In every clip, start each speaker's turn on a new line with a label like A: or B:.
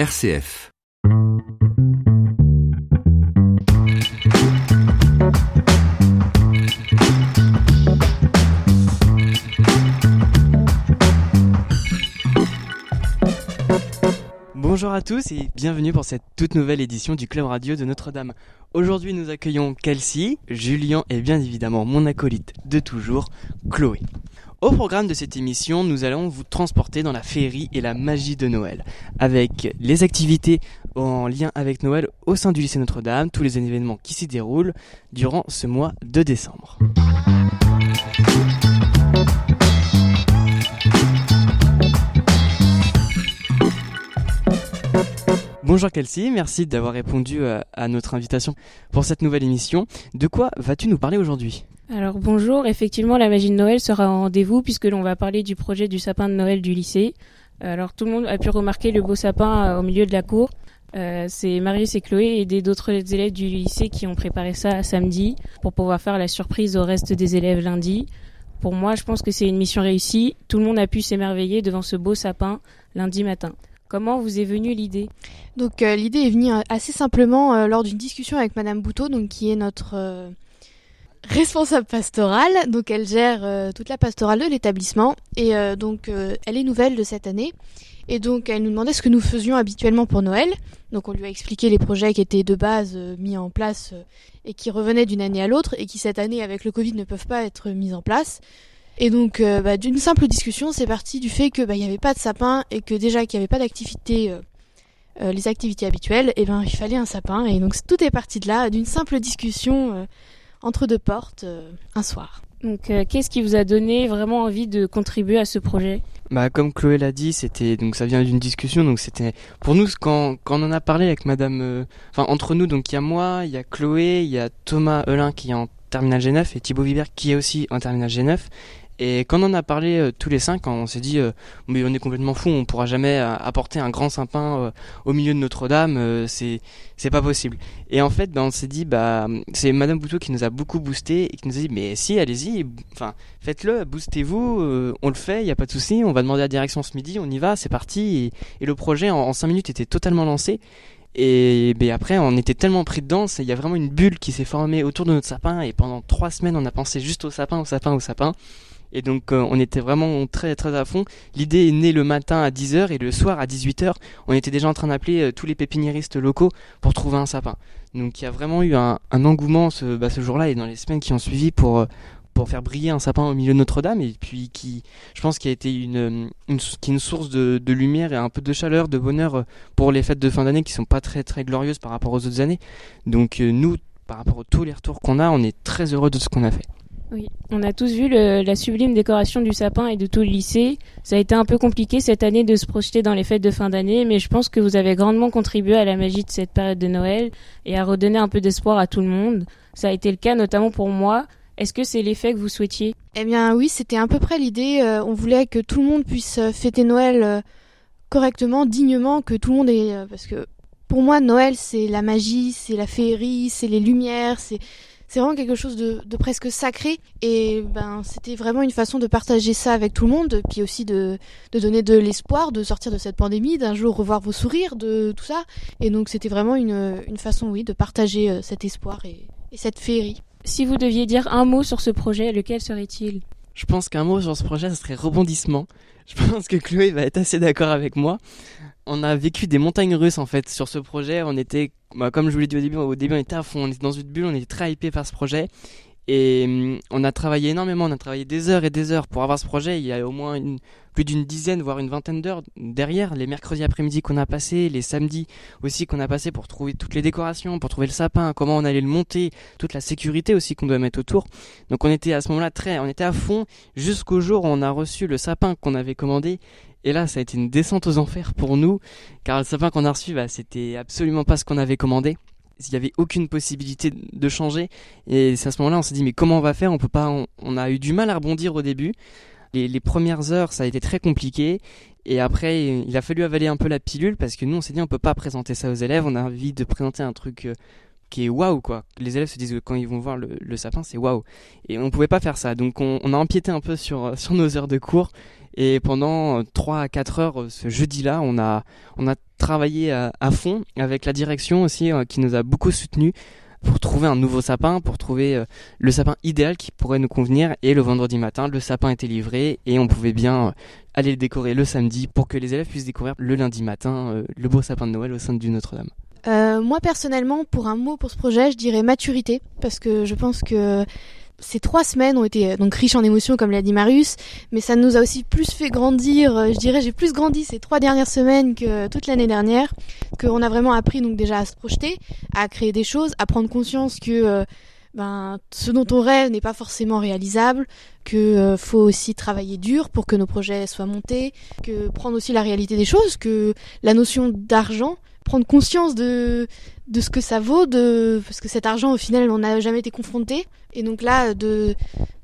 A: RCF.
B: Bonjour à tous et bienvenue pour cette toute nouvelle édition du Club Radio de Notre-Dame. Aujourd'hui nous accueillons Kelsey, Julien et bien évidemment mon acolyte de toujours, Chloé. Au programme de cette émission, nous allons vous transporter dans la féerie et la magie de Noël, avec les activités en lien avec Noël au sein du lycée Notre-Dame, tous les événements qui s'y déroulent durant ce mois de décembre. Bonjour Kelsey, merci d'avoir répondu à, à notre invitation pour cette nouvelle émission. De quoi vas-tu nous parler aujourd'hui?
C: Alors bonjour, effectivement la magie de Noël sera en rendez-vous puisque l'on va parler du projet du sapin de Noël du lycée. Alors tout le monde a pu remarquer le beau sapin euh, au milieu de la cour. Euh, c'est Marius et Chloé et d'autres élèves du lycée qui ont préparé ça samedi pour pouvoir faire la surprise au reste des élèves lundi. Pour moi, je pense que c'est une mission réussie. Tout le monde a pu s'émerveiller devant ce beau sapin lundi matin. Comment vous est venue l'idée?
D: Donc euh, l'idée est venue euh, assez simplement euh, lors d'une discussion avec Madame Bouteau, donc qui est notre euh, responsable pastorale. Donc elle gère euh, toute la pastorale de l'établissement et euh, donc euh, elle est nouvelle de cette année. Et donc elle nous demandait ce que nous faisions habituellement pour Noël. Donc on lui a expliqué les projets qui étaient de base mis en place et qui revenaient d'une année à l'autre et qui cette année avec le Covid ne peuvent pas être mis en place. Et donc, bah, d'une simple discussion, c'est parti du fait que bah, il n'y avait pas de sapin et que déjà qu'il n'y avait pas d'activité, les activités habituelles, et ben il fallait un sapin. Et donc tout est parti de là, d'une simple discussion entre deux portes euh, un soir.
C: Donc euh, qu'est-ce qui vous a donné vraiment envie de contribuer à ce projet?
B: Bah comme Chloé l'a dit, c'était donc ça vient d'une discussion donc c'était pour nous quand quand on en a parlé avec madame euh, enfin entre nous donc il y a moi, il y a Chloé, il y a Thomas Elin qui est en terminal G9 et Thibaut Vibert qui est aussi en terminal G9 et quand on en a parlé euh, tous les cinq, on s'est dit euh, mais on est complètement fou, on pourra jamais euh, apporter un grand sapin au milieu de Notre-Dame, c'est c'est pas possible. Et en fait, ben, on s'est dit bah c'est madame Bouteau qui nous a beaucoup boosté et qui nous a dit mais si allez-y, enfin faites-le, boostez-vous, on le fait, il y a pas de souci, on va demander à la direction ce midi, on y va, c'est parti. Et, le projet en, en cinq minutes était totalement lancé. Et ben après, on était tellement pris dedans, il y a vraiment une bulle qui s'est formée autour de notre sapin. Et pendant trois semaines, on a pensé juste au sapin, au sapin, au sapin. Et donc, euh, on était vraiment très, très à fond. L'idée est née le matin à 10h et le soir à 18h, on était déjà en train d'appeler euh, tous les pépiniéristes locaux pour trouver un sapin. Donc, il y a vraiment eu un, engouement ce, bah, ce jour-là et dans les semaines qui ont suivi pour, euh, pour faire briller un sapin au milieu de Notre-Dame et puis qui, je pense, qui a été une, source de, lumière et un peu de chaleur, de bonheur pour les fêtes de fin d'année qui sont pas très, très glorieuses par rapport aux autres années. Donc, nous, par rapport à tous les retours qu'on a, on est très heureux de ce qu'on a fait.
C: Oui, on a tous vu le- la sublime décoration du sapin et de tout le lycée. Ça a été un peu compliqué cette année de se projeter dans les fêtes de fin d'année, mais je pense que vous avez grandement contribué à la magie de cette période de Noël et à redonner un peu d'espoir à tout le monde. Ça a été le cas notamment pour moi. Est-ce que c'est l'effet que vous souhaitiez?
D: Eh bien oui, c'était à peu près l'idée. euh, on voulait que tout le monde puisse euh, fêter Noël euh, correctement, dignement, que tout le monde ait... parce que pour moi, Noël, c'est la magie, c'est la féerie, c'est les lumières, c'est... C'est vraiment quelque chose de, de presque sacré et ben c'était vraiment une façon de partager ça avec tout le monde, puis aussi de, de donner de l'espoir, de sortir de cette pandémie, d'un jour revoir vos sourires, de tout ça. Et donc c'était vraiment une, une façon, oui, de partager euh, cet espoir et, et cette féerie.
C: Si vous deviez dire un mot sur ce projet, lequel serait-il?
B: Je pense qu'un mot sur ce projet, ce serait rebondissement. Je pense que Chloé va être assez d'accord avec moi. On a vécu des montagnes russes en fait sur ce projet. On était, bah, comme je vous l'ai dit au début, au début on était à fond, on était dans une bulle, on était très hypé par ce projet. Et hum, on a travaillé énormément, on a travaillé des heures et des heures pour avoir ce projet. Il y a au moins plus d'une dizaine, voire une vingtaine d'heures derrière. Les mercredis après-midi qu'on a passé, les samedis aussi qu'on a passé pour trouver toutes les décorations, pour trouver le sapin, comment on allait le monter, toute la sécurité aussi qu'on doit mettre autour. Donc on était à ce moment-là très, on était à fond jusqu'au jour où on a reçu le sapin qu'on avait commandé. Et là, ça a été une descente aux enfers pour nous, car le sapin qu'on a reçu, bah, c'était absolument pas ce qu'on avait commandé. Il n'y avait aucune possibilité de changer. Et c'est à ce moment-là, on s'est dit, mais comment on va faire? On peut pas. On, a eu du mal à rebondir au début. Les, les premières heures, ça a été très compliqué. Et après, il a fallu avaler un peu la pilule parce que nous, on s'est dit, on peut pas présenter ça aux élèves. On a envie de présenter un truc euh, qui est waouh quoi. Les élèves se disent que quand ils vont voir le, sapin, c'est waouh. Et on pouvait pas faire ça. Donc on, a empiété un peu sur, sur nos heures de cours. Et pendant 3 à 4 heures ce jeudi-là, on a, on a travaillé à, fond avec la direction aussi qui nous a beaucoup soutenus pour trouver un nouveau sapin, pour trouver euh, le sapin idéal qui pourrait nous convenir. Et le vendredi matin, le sapin était livré et on pouvait bien euh, aller le décorer le samedi pour que les élèves puissent découvrir le lundi matin euh, le beau sapin de Noël au sein du Notre-Dame.
D: moi personnellement, pour un mot pour ce projet, je dirais maturité, parce que je pense que ces trois semaines ont été euh, donc riches en émotions, comme l'a dit Marius, mais ça nous a aussi plus fait grandir. Euh, je dirais, j'ai plus grandi ces trois dernières semaines que toute l'année dernière, qu'on a vraiment appris donc déjà à se projeter, à créer des choses, à prendre conscience que euh, ben, ce dont on rêve n'est pas forcément réalisable, que faut aussi travailler dur pour que nos projets soient montés, que prendre aussi la réalité des choses, que la notion d'argent, prendre conscience de de ce que ça vaut, de parce que cet argent au final on n'a jamais été confronté. Et donc là, de,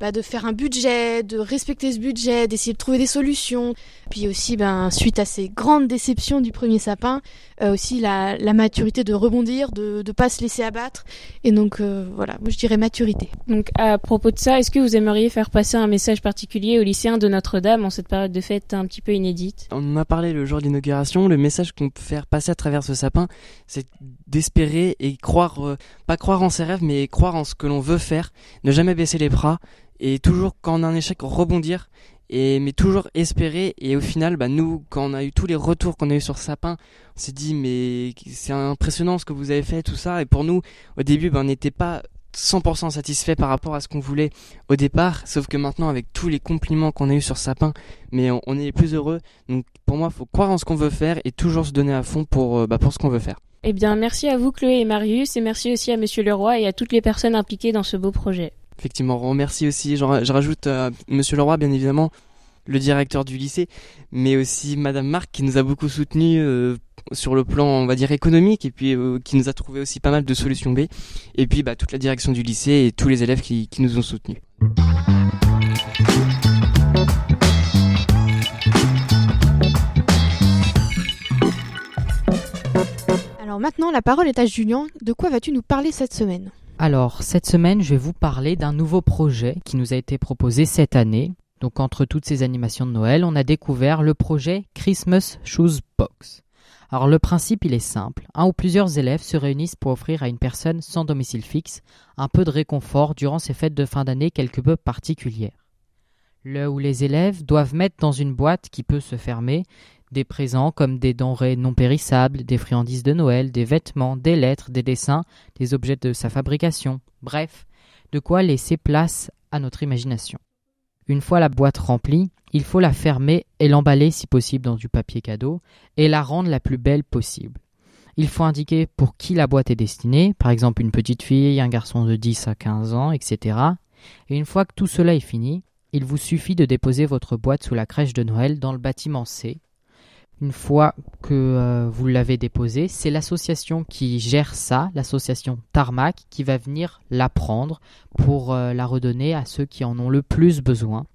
D: bah, de faire un budget, de respecter ce budget, d'essayer de trouver des solutions. Puis aussi, ben, suite à ces grandes déceptions du premier sapin, euh, aussi la, la, maturité de rebondir, de ne pas se laisser abattre. Et donc euh, voilà, moi je dirais maturité.
C: Donc à propos de ça, est-ce que vous aimeriez faire passer un message particulier aux lycéens de Notre-Dame en cette période de fête un petit peu inédite?
B: On en a parlé le jour d'inauguration. Le message qu'on peut faire passer à travers ce sapin, c'est d'espérer et croire, euh, pas croire en ses rêves, mais croire en ce que l'on veut faire ne jamais baisser les bras et toujours quand on a un échec rebondir et mais toujours espérer. Et au final bah nous quand on a eu tous les retours qu'on a eu sur Sapin on s'est dit mais c'est impressionnant ce que vous avez fait tout ça. Et pour nous au début bah, on n'était pas 100% satisfait par rapport à ce qu'on voulait au départ. Sauf que maintenant avec tous les compliments qu'on a eu sur Sapin mais on, est plus heureux. Donc pour moi il faut croire en ce qu'on veut faire et toujours se donner à fond pour euh, bah, pour ce qu'on veut faire
C: eh bien, merci à vous, Chloé et Marius, et merci aussi à Monsieur Leroy et à toutes les personnes impliquées dans ce beau projet.
B: Effectivement, on remercie aussi, je, rajoute euh, Monsieur Leroy, bien évidemment, le directeur du lycée, mais aussi Madame Marc qui nous a beaucoup soutenus euh, sur le plan, on va dire, économique, et puis euh, qui nous a trouvé aussi pas mal de solutions B, et puis bah, toute la direction du lycée et tous les élèves qui nous ont soutenus.
D: Alors maintenant, la parole est à Julien. De quoi vas-tu nous parler cette semaine?
A: Alors, cette semaine, je vais vous parler d'un nouveau projet qui nous a été proposé cette année. Donc, entre toutes ces animations de Noël, on a découvert le projet Christmas Shoes Box. Alors, le principe, il est simple. Un ou plusieurs élèves se réunissent pour offrir à une personne sans domicile fixe un peu de réconfort durant ces fêtes de fin d'année quelque peu particulières. Le où les élèves doivent mettre dans une boîte qui peut se fermer des présents comme des denrées non périssables, des friandises de Noël, des vêtements, des lettres, des dessins, des objets de sa fabrication, bref, de quoi laisser place à notre imagination. Une fois la boîte remplie, il faut la fermer et l'emballer si possible dans du papier cadeau et la rendre la plus belle possible. Il faut indiquer pour qui la boîte est destinée, par exemple une petite fille, un garçon de 10 à 15 ans, etc. Et une fois que tout cela est fini, il vous suffit de déposer votre boîte sous la crèche de Noël dans le bâtiment C, une fois que euh, vous l'avez déposé, c'est l'association qui gère ça, l'association Tarmac, qui va venir la prendre pour euh, la redonner à ceux qui en ont le plus besoin.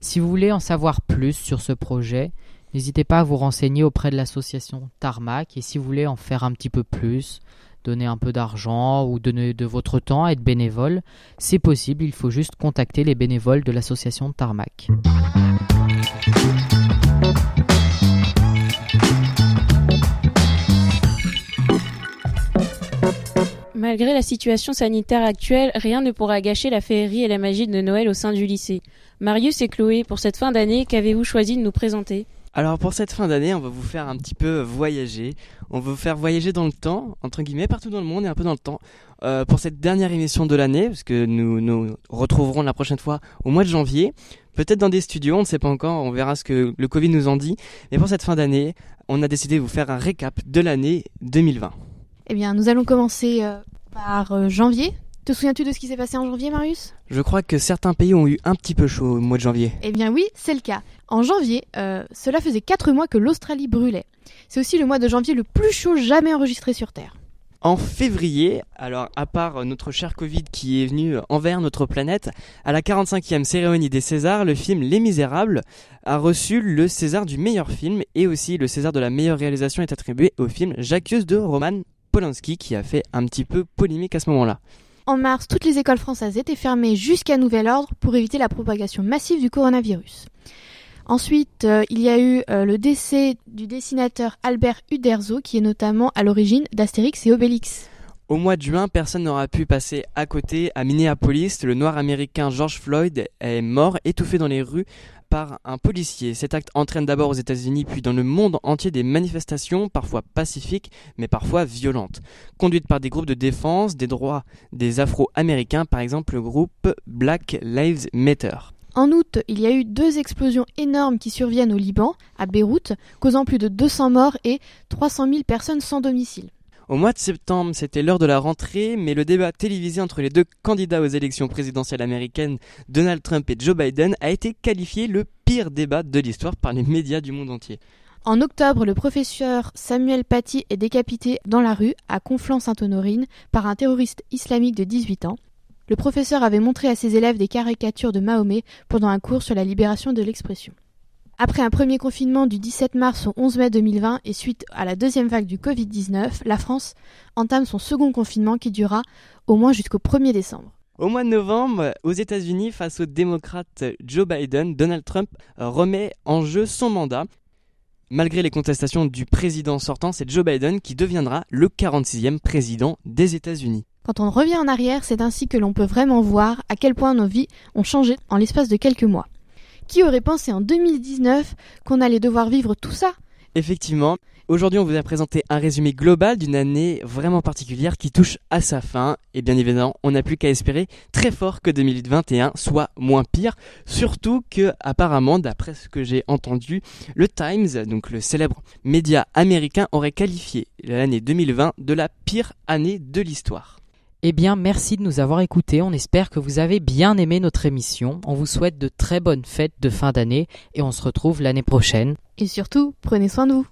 A: Si vous voulez en savoir plus sur ce projet, n'hésitez pas à vous renseigner auprès de l'association Tarmac et si vous voulez en faire un petit peu plus, donner un peu d'argent ou donner de votre temps à être bénévole, c'est possible, il faut juste contacter les bénévoles de l'association Tarmac.
C: Malgré la situation sanitaire actuelle, rien ne pourra gâcher la féerie et la magie de Noël au sein du lycée. Marius et Chloé, pour cette fin d'année, qu'avez-vous choisi de nous présenter?
B: Alors pour cette fin d'année, on va vous faire un petit peu voyager. On va vous faire voyager dans le temps, entre guillemets, partout dans le monde et un peu dans le temps. Euh, pour cette dernière émission de l'année, parce que nous nous retrouverons la prochaine fois au mois de janvier. Peut-être dans des studios, on ne sait pas encore, on verra ce que le Covid nous en dit. Mais pour cette fin d'année, on a décidé de vous faire un récap de l'année 2020.
D: Eh bien, nous allons commencer euh, par euh, janvier. Te souviens-tu de ce qui s'est passé en janvier, Marius?
B: Je crois que certains pays ont eu un petit peu chaud au mois de janvier.
D: Eh bien oui, c'est le cas. En janvier, euh, cela faisait 4 mois que l'Australie brûlait. C'est aussi le mois de janvier le plus chaud jamais enregistré sur Terre.
B: En février, alors à part notre cher Covid qui est venu envers notre planète, à la 45e cérémonie des Césars, le film Les Misérables a reçu le César du meilleur film et aussi le César de la meilleure réalisation est attribué au film J'accuse de Roman Polanski qui a fait un petit peu polémique à ce moment-là.
D: En mars, toutes les écoles françaises étaient fermées jusqu'à nouvel ordre pour éviter la propagation massive du coronavirus. Ensuite, euh, il y a eu euh, le décès du dessinateur Albert Uderzo, qui est notamment à l'origine d'Astérix et Obélix.
B: Au mois de juin, personne n'aura pu passer à côté. À Minneapolis, le noir américain George Floyd est mort, étouffé dans les rues par un policier. Cet acte entraîne d'abord aux États-Unis puis dans le monde entier des manifestations, parfois pacifiques, mais parfois violentes, conduites par des groupes de défense des droits des Afro-Américains, par exemple le groupe Black Lives Matter.
D: En août, il y a eu deux explosions énormes qui surviennent au Liban, à Beyrouth, causant plus de 200 morts et 300 000 personnes sans domicile.
B: Au mois de septembre, c'était l'heure de la rentrée, mais le débat télévisé entre les deux candidats aux élections présidentielles américaines, Donald Trump et Joe Biden, a été qualifié le pire débat de l'histoire par les médias du monde entier.
D: En octobre, le professeur Samuel Paty est décapité dans la rue à Conflans-Sainte-Honorine par un terroriste islamique de 18 ans. Le professeur avait montré à ses élèves des caricatures de Mahomet pendant un cours sur la libération de l'expression. Après un premier confinement du 17 mars au 11 mai 2020 et suite à la deuxième vague du Covid-19, la France entame son second confinement qui durera au moins jusqu'au 1er décembre.
B: Au mois de novembre, aux États-Unis, face au démocrate Joe Biden, Donald Trump remet en jeu son mandat. Malgré les contestations du président sortant, c'est Joe Biden qui deviendra le 46e président des États-Unis.
D: Quand on revient en arrière, c'est ainsi que l'on peut vraiment voir à quel point nos vies ont changé en l'espace de quelques mois. Qui aurait pensé en 2019 qu'on allait devoir vivre tout ça?
B: Effectivement, aujourd'hui on vous a présenté un résumé global d'une année vraiment particulière qui touche à sa fin. Et bien évidemment on n'a plus qu'à espérer très fort que 2021 soit moins pire, surtout que apparemment d'après ce que j'ai entendu, le Times, donc le célèbre média américain aurait qualifié l'année 2020 de la pire année de l'histoire.
A: Eh bien, merci de nous avoir écoutés. On espère que vous avez bien aimé notre émission. On vous souhaite de très bonnes fêtes de fin d'année et on se retrouve l'année prochaine.
D: Et surtout, prenez soin de vous.